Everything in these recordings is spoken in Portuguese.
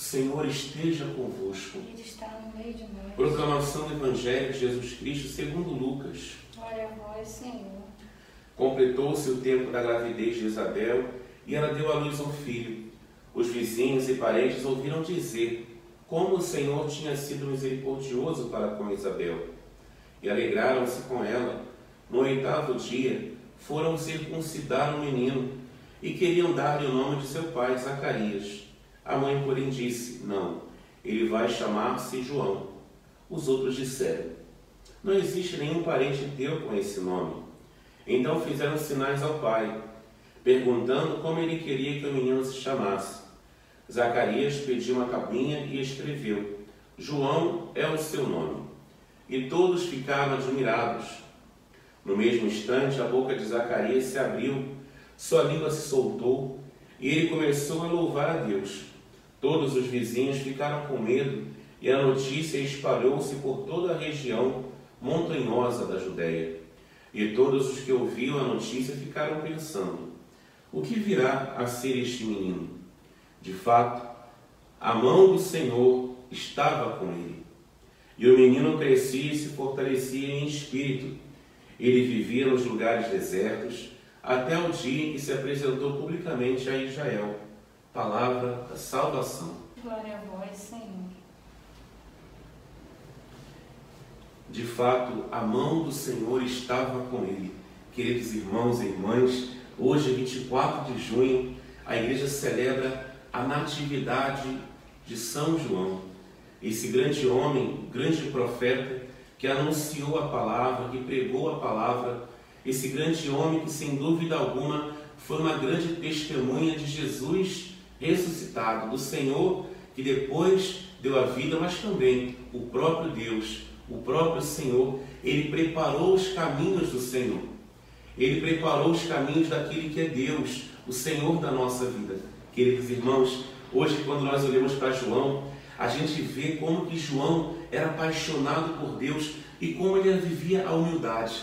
O Senhor esteja convosco. Ele está no meio de nós. Proclamação do Evangelho de Jesus Cristo segundo Lucas. Glória a vós, Senhor. Completou-se o tempo da gravidez de Isabel e ela deu à luz um filho. Os vizinhos e parentes ouviram dizer como o Senhor tinha sido misericordioso para com Isabel. E alegraram-se com ela. No oitavo dia, foram circuncidar o menino e queriam dar-lhe o nome de seu pai, Zacarias. A mãe, porém, disse: Não, ele vai chamar-se João. Os outros disseram: Não existe nenhum parente teu com esse nome. Então fizeram sinais ao pai, perguntando como ele queria que o menino se chamasse. Zacarias pediu uma cabinha e escreveu: João é o seu nome. E todos ficaram admirados. No mesmo instante, a boca de Zacarias se abriu, sua língua se soltou e ele começou a louvar a Deus. Todos os vizinhos ficaram com medo e a notícia espalhou-se por toda a região montanhosa da Judéia. E todos os que ouviram a notícia ficaram pensando: o que virá a ser este menino? De fato, a mão do Senhor estava com ele. E o menino crescia e se fortalecia em espírito. Ele vivia nos lugares desertos até o dia em que se apresentou publicamente a Israel. Palavra da salvação. Glória a vós, Senhor. De fato, a mão do Senhor estava com ele. Queridos irmãos e irmãs, hoje, 24 de junho, a igreja celebra a natividade de São João, esse grande homem, grande profeta que anunciou a palavra, que pregou a palavra, esse grande homem que, sem dúvida alguma, foi uma grande testemunha de Jesus ressuscitado, do Senhor que depois deu a vida, mas também o próprio Deus o próprio Senhor, ele preparou os caminhos do Senhor. Ele preparou os caminhos daquele que é Deus, o Senhor da nossa vida. Queridos irmãos, hoje quando nós olhamos para João, a gente vê como que João era apaixonado por Deus e como ele vivia a humildade.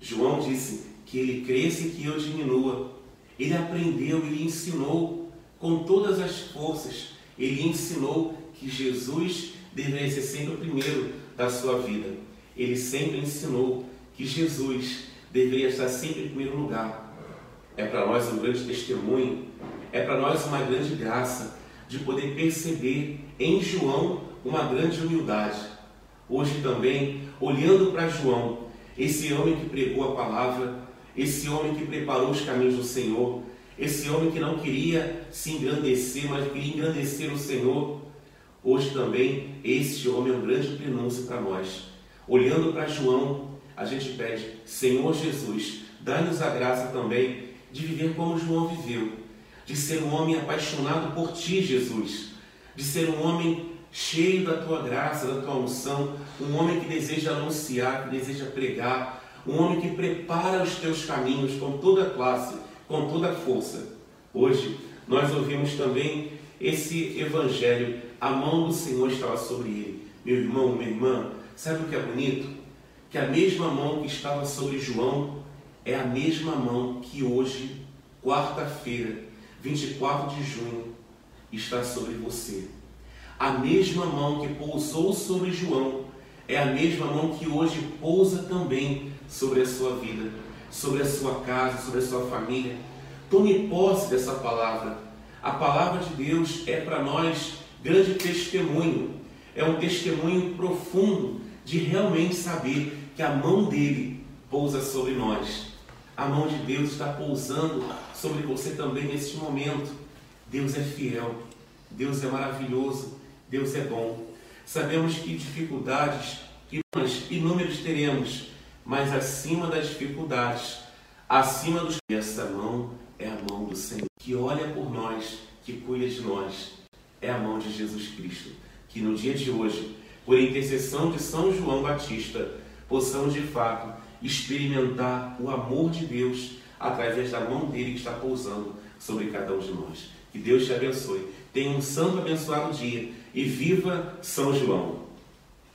João disse que ele cresce e que eu diminua. Ele aprendeu, ele ensinou com todas as forças. Ele ensinou que Jesus deveria ser sempre o primeiro da sua vida. Ele sempre ensinou que Jesus deveria estar sempre em primeiro lugar. É para nós um grande testemunho, é para nós uma grande graça de poder perceber em João uma grande humildade. Hoje também, olhando para João, esse homem que pregou a palavra, esse homem que preparou os caminhos do Senhor, esse homem que não queria se engrandecer, mas queria engrandecer o Senhor, Hoje também este homem é um grande prenúncio para nós. Olhando para João, a gente pede, Senhor Jesus, dá-nos a graça também de viver como João viveu, de ser um homem apaixonado por Ti, Jesus, de ser um homem cheio da Tua graça, da Tua unção, um homem que deseja anunciar, que deseja pregar, um homem que prepara os Teus caminhos com toda classe, com toda força. Hoje nós ouvimos também esse evangelho a mão do Senhor estava sobre ele. Meu irmão, minha irmã, sabe o que é bonito? Que a mesma mão que estava sobre João é a mesma mão que hoje, quarta-feira, 24 de junho, está sobre você. A mesma mão que pousou sobre João é a mesma mão que hoje pousa também sobre a sua vida, sobre a sua casa, sobre a sua família. Tome posse dessa palavra. A palavra de Deus é para nós grande testemunho. É um testemunho profundo de realmente saber que a mão dele pousa sobre nós. A mão de Deus está pousando sobre você também neste momento. Deus é fiel, Deus é maravilhoso, Deus é bom. Sabemos que dificuldades inúmeras teremos, mas acima das dificuldades, acima dos. Essa mão é a mão do Senhor que olha por nós, que cuida de nós é a mão de Jesus Cristo. Que no dia de hoje, por intercessão de São João Batista, possamos de fato experimentar o amor de Deus através da mão dele que está pousando sobre cada um de nós. Que Deus te abençoe. Tenha um santo abençoado dia e viva São João.